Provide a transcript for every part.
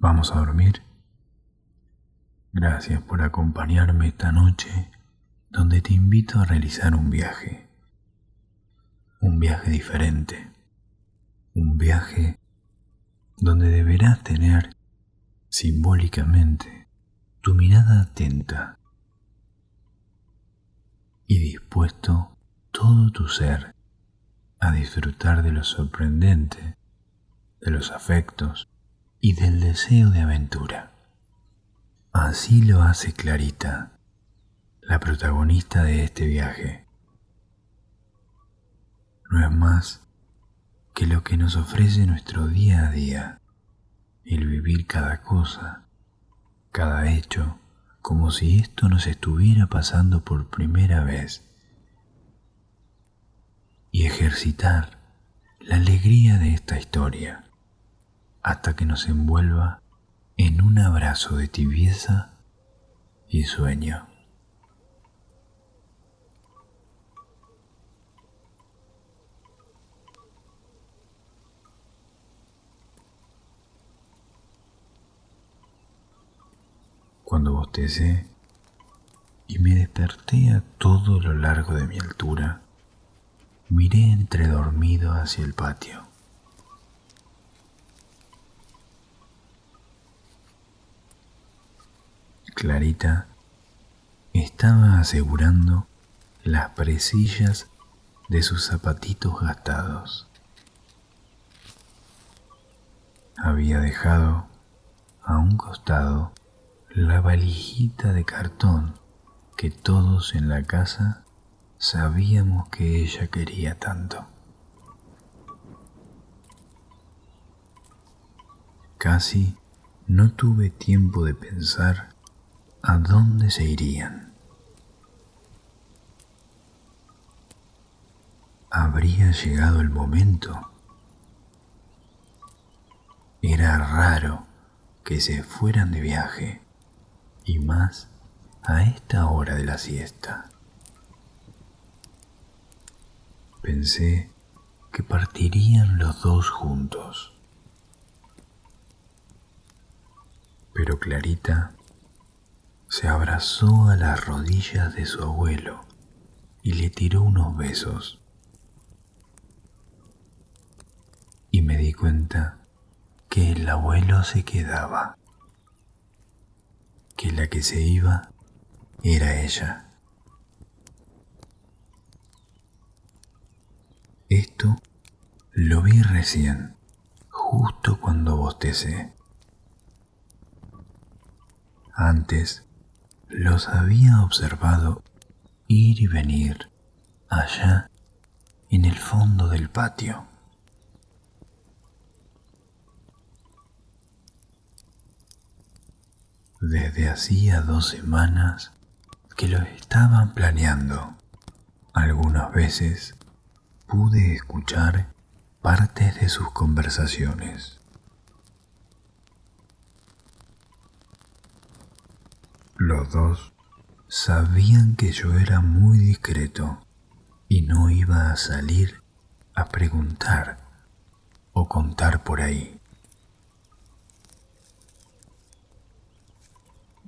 ¿Vamos a dormir? Gracias por acompañarme esta noche donde te invito a realizar un viaje. Un viaje diferente. Un viaje donde deberás tener simbólicamente tu mirada atenta y dispuesto todo tu ser a disfrutar de lo sorprendente, de los afectos y del deseo de aventura. Así lo hace Clarita, la protagonista de este viaje. No es más que lo que nos ofrece nuestro día a día, el vivir cada cosa, cada hecho, como si esto nos estuviera pasando por primera vez, y ejercitar la alegría de esta historia hasta que nos envuelva en un abrazo de tibieza y sueño. Cuando bostecé y me desperté a todo lo largo de mi altura, miré entre dormido hacia el patio. Clarita estaba asegurando las presillas de sus zapatitos gastados. Había dejado a un costado la valijita de cartón que todos en la casa sabíamos que ella quería tanto. Casi no tuve tiempo de pensar ¿A dónde se irían? Habría llegado el momento. Era raro que se fueran de viaje, y más a esta hora de la siesta. Pensé que partirían los dos juntos. Pero Clarita se abrazó a las rodillas de su abuelo y le tiró unos besos. Y me di cuenta que el abuelo se quedaba, que la que se iba era ella. Esto lo vi recién, justo cuando bostecé. Antes los había observado ir y venir allá en el fondo del patio. Desde hacía dos semanas que lo estaban planeando. Algunas veces pude escuchar partes de sus conversaciones. Los dos sabían que yo era muy discreto y no iba a salir a preguntar o contar por ahí.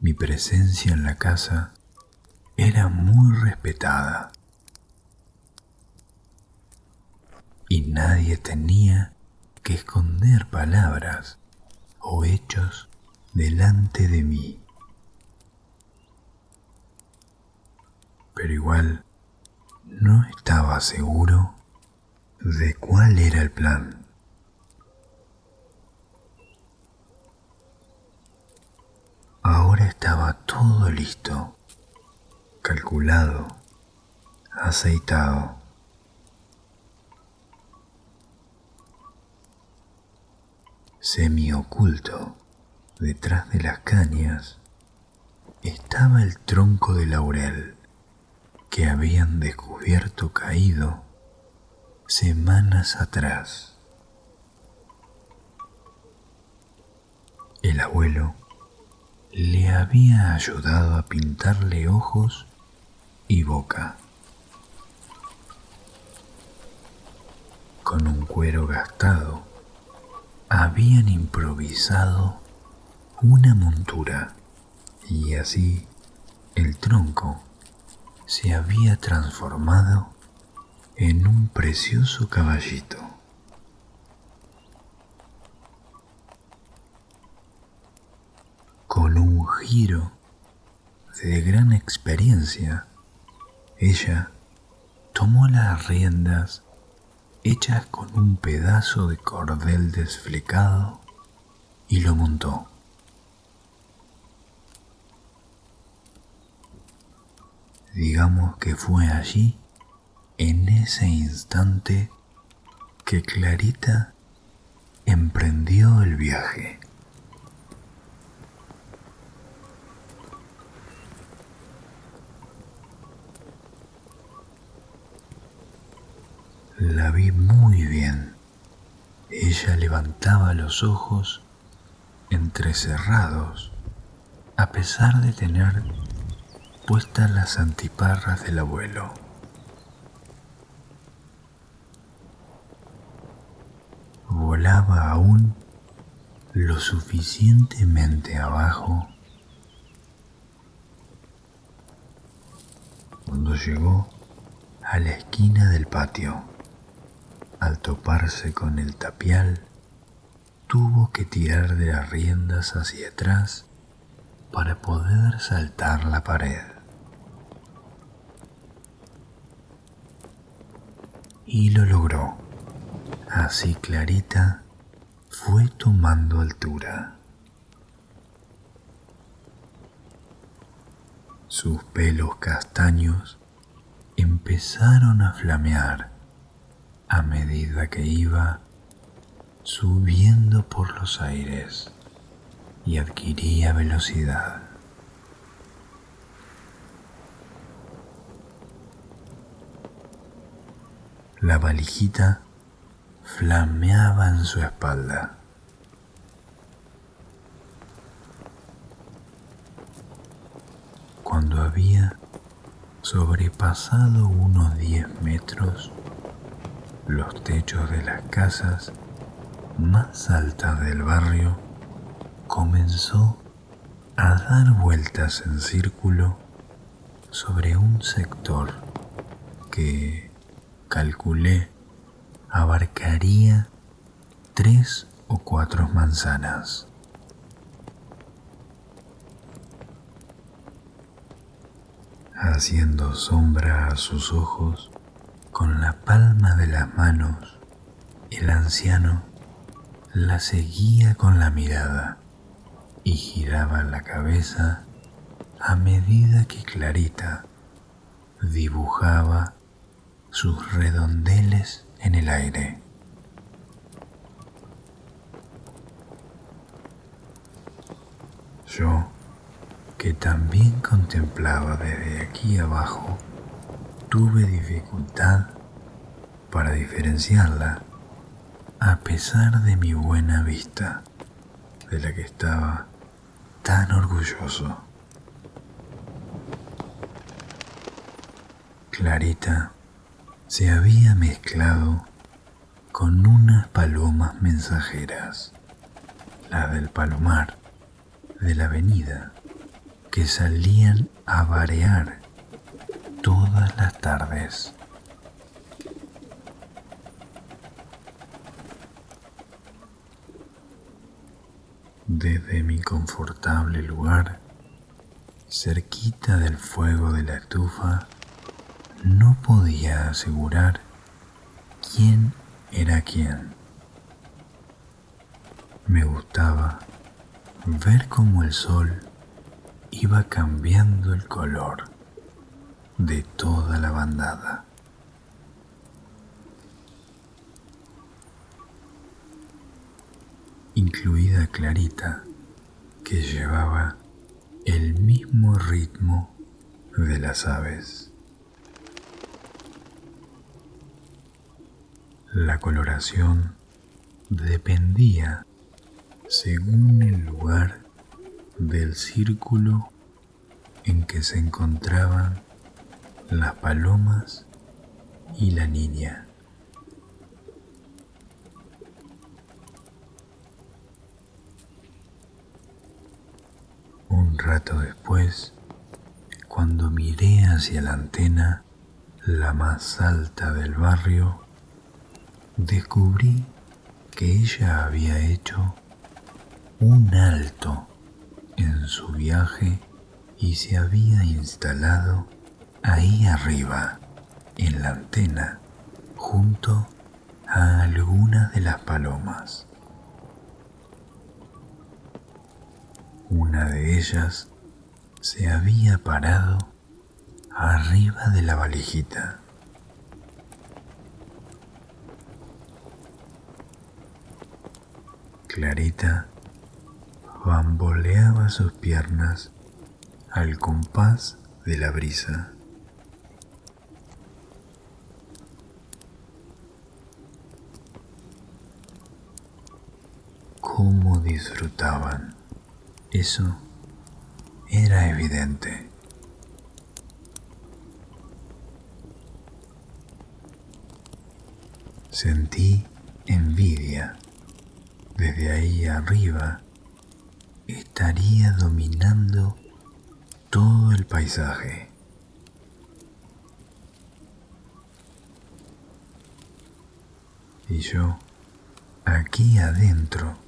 Mi presencia en la casa era muy respetada y nadie tenía que esconder palabras o hechos delante de mí. Pero igual no estaba seguro de cuál era el plan. Ahora estaba todo listo, calculado, aceitado. Semi oculto, detrás de las cañas, estaba el tronco de laurel que habían descubierto caído semanas atrás. El abuelo le había ayudado a pintarle ojos y boca. Con un cuero gastado, habían improvisado una montura y así el tronco se había transformado en un precioso caballito. Con un giro de gran experiencia, ella tomó las riendas hechas con un pedazo de cordel desflecado y lo montó. Digamos que fue allí, en ese instante, que Clarita emprendió el viaje. La vi muy bien. Ella levantaba los ojos entrecerrados a pesar de tener puestas las antiparras del abuelo. Volaba aún lo suficientemente abajo cuando llegó a la esquina del patio. Al toparse con el tapial, tuvo que tirar de las riendas hacia atrás para poder saltar la pared. Y lo logró. Así Clarita fue tomando altura. Sus pelos castaños empezaron a flamear a medida que iba subiendo por los aires y adquiría velocidad. La valijita flameaba en su espalda. Cuando había sobrepasado unos 10 metros, los techos de las casas más altas del barrio comenzó a dar vueltas en círculo sobre un sector que calculé abarcaría tres o cuatro manzanas. Haciendo sombra a sus ojos, con la palma de las manos, el anciano la seguía con la mirada y giraba la cabeza a medida que Clarita dibujaba sus redondeles en el aire. Yo, que también contemplaba desde aquí abajo, tuve dificultad para diferenciarla a pesar de mi buena vista, de la que estaba tan orgulloso. Clarita se había mezclado con unas palomas mensajeras, la del palomar de la avenida, que salían a varear todas las tardes. Desde mi confortable lugar, cerquita del fuego de la estufa, no podía asegurar quién era quién. Me gustaba ver cómo el sol iba cambiando el color de toda la bandada. incluida Clarita, que llevaba el mismo ritmo de las aves. La coloración dependía, según el lugar, del círculo en que se encontraban las palomas y la niña. rato después, cuando miré hacia la antena, la más alta del barrio, descubrí que ella había hecho un alto en su viaje y se había instalado ahí arriba, en la antena, junto a algunas de las palomas. Una de ellas se había parado arriba de la valijita. Clarita bamboleaba sus piernas al compás de la brisa. Cómo disfrutaban. Eso era evidente. Sentí envidia. Desde ahí arriba estaría dominando todo el paisaje. Y yo, aquí adentro,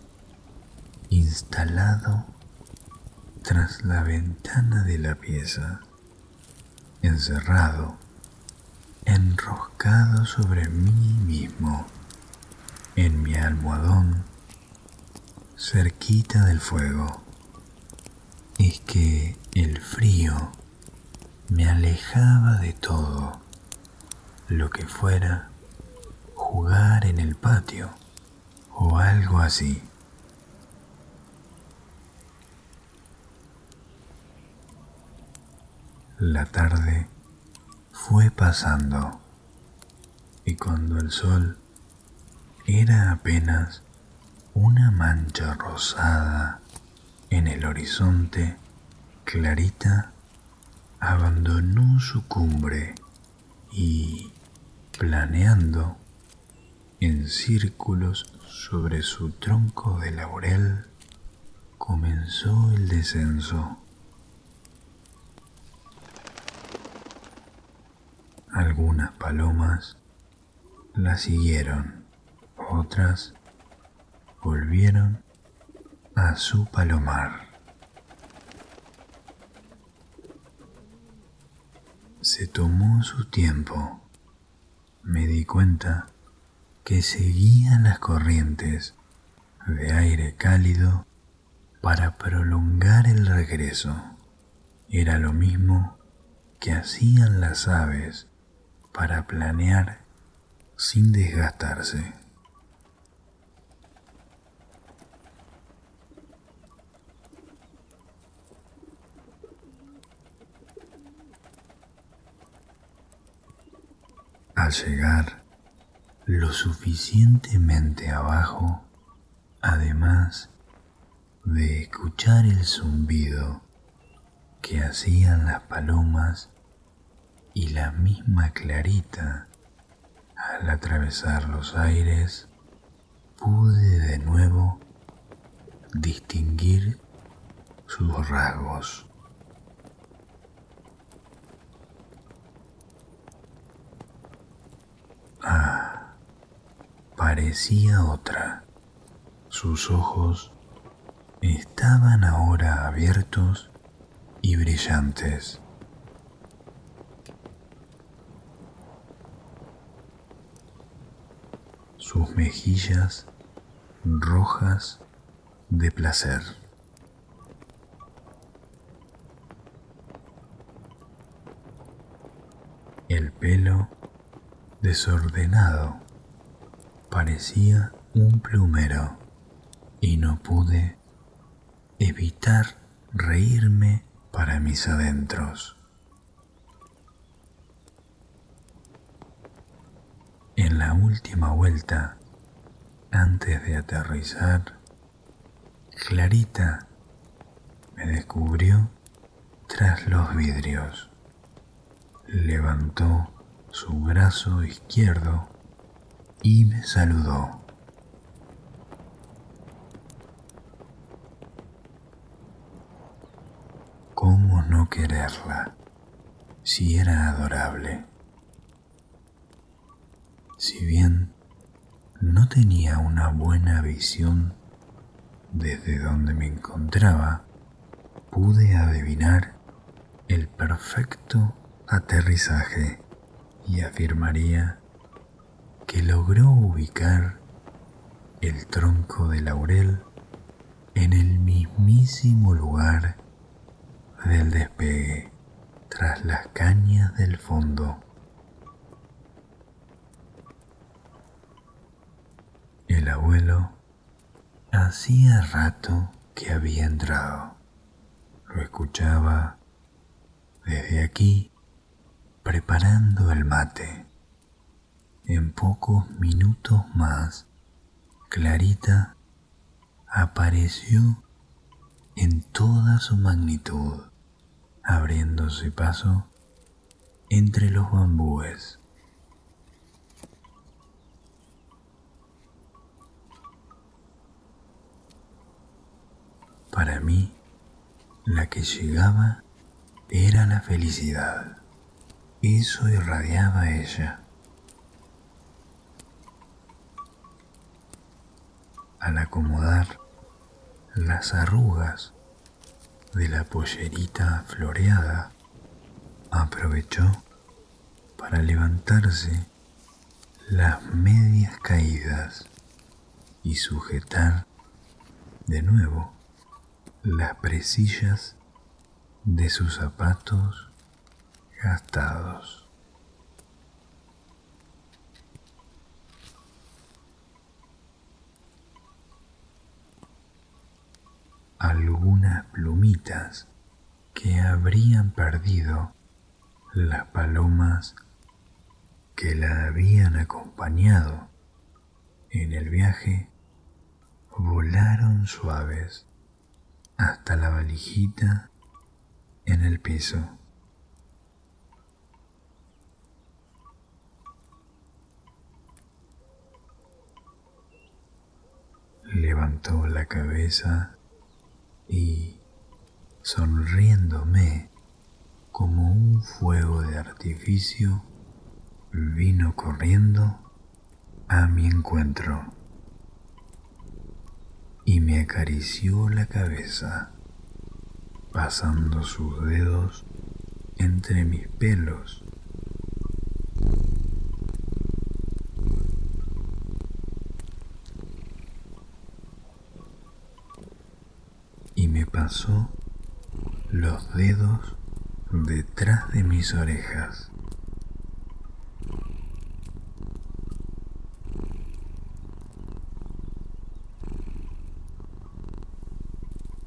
instalado tras la ventana de la pieza, encerrado, enroscado sobre mí mismo, en mi almohadón, cerquita del fuego. Es que el frío me alejaba de todo lo que fuera jugar en el patio o algo así. La tarde fue pasando y cuando el sol era apenas una mancha rosada en el horizonte, Clarita abandonó su cumbre y, planeando en círculos sobre su tronco de laurel, comenzó el descenso. Algunas palomas la siguieron, otras volvieron a su palomar. Se tomó su tiempo. Me di cuenta que seguía las corrientes de aire cálido para prolongar el regreso. Era lo mismo que hacían las aves para planear sin desgastarse. Al llegar lo suficientemente abajo, además de escuchar el zumbido que hacían las palomas y la misma Clarita al atravesar los aires, pude de nuevo distinguir sus rasgos. Ah, parecía otra. Sus ojos estaban ahora abiertos y brillantes. sus mejillas rojas de placer. El pelo desordenado parecía un plumero y no pude evitar reírme para mis adentros. En la última vuelta, antes de aterrizar, Clarita me descubrió tras los vidrios. Levantó su brazo izquierdo y me saludó. ¿Cómo no quererla si era adorable? Si bien no tenía una buena visión desde donde me encontraba, pude adivinar el perfecto aterrizaje y afirmaría que logró ubicar el tronco de laurel en el mismísimo lugar del despegue, tras las cañas del fondo. El abuelo hacía rato que había entrado. Lo escuchaba desde aquí preparando el mate. En pocos minutos más, Clarita apareció en toda su magnitud, abriéndose paso entre los bambúes. Para mí, la que llegaba era la felicidad. Eso irradiaba ella. Al acomodar las arrugas de la pollerita floreada, aprovechó para levantarse las medias caídas y sujetar de nuevo las presillas de sus zapatos gastados. Algunas plumitas que habrían perdido las palomas que la habían acompañado en el viaje volaron suaves hasta la valijita en el piso. Levantó la cabeza y, sonriéndome como un fuego de artificio, vino corriendo a mi encuentro y me acarició la cabeza, pasando sus dedos entre mis pelos. Y pasó los dedos detrás de mis orejas.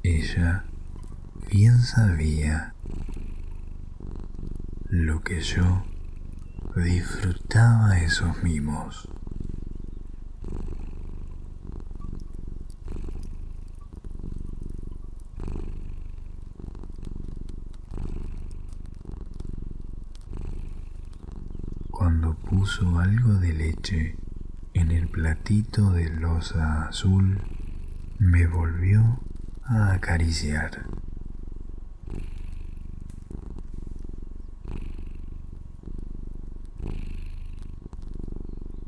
Ella bien sabía lo que yo disfrutaba esos mimos. Cuando puso algo de leche en el platito de losa azul, me volvió a acariciar.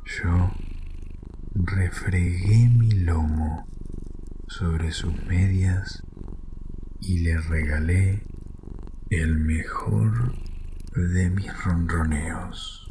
Yo refregué mi lomo sobre sus medias y le regalé el mejor de mis ronroneos.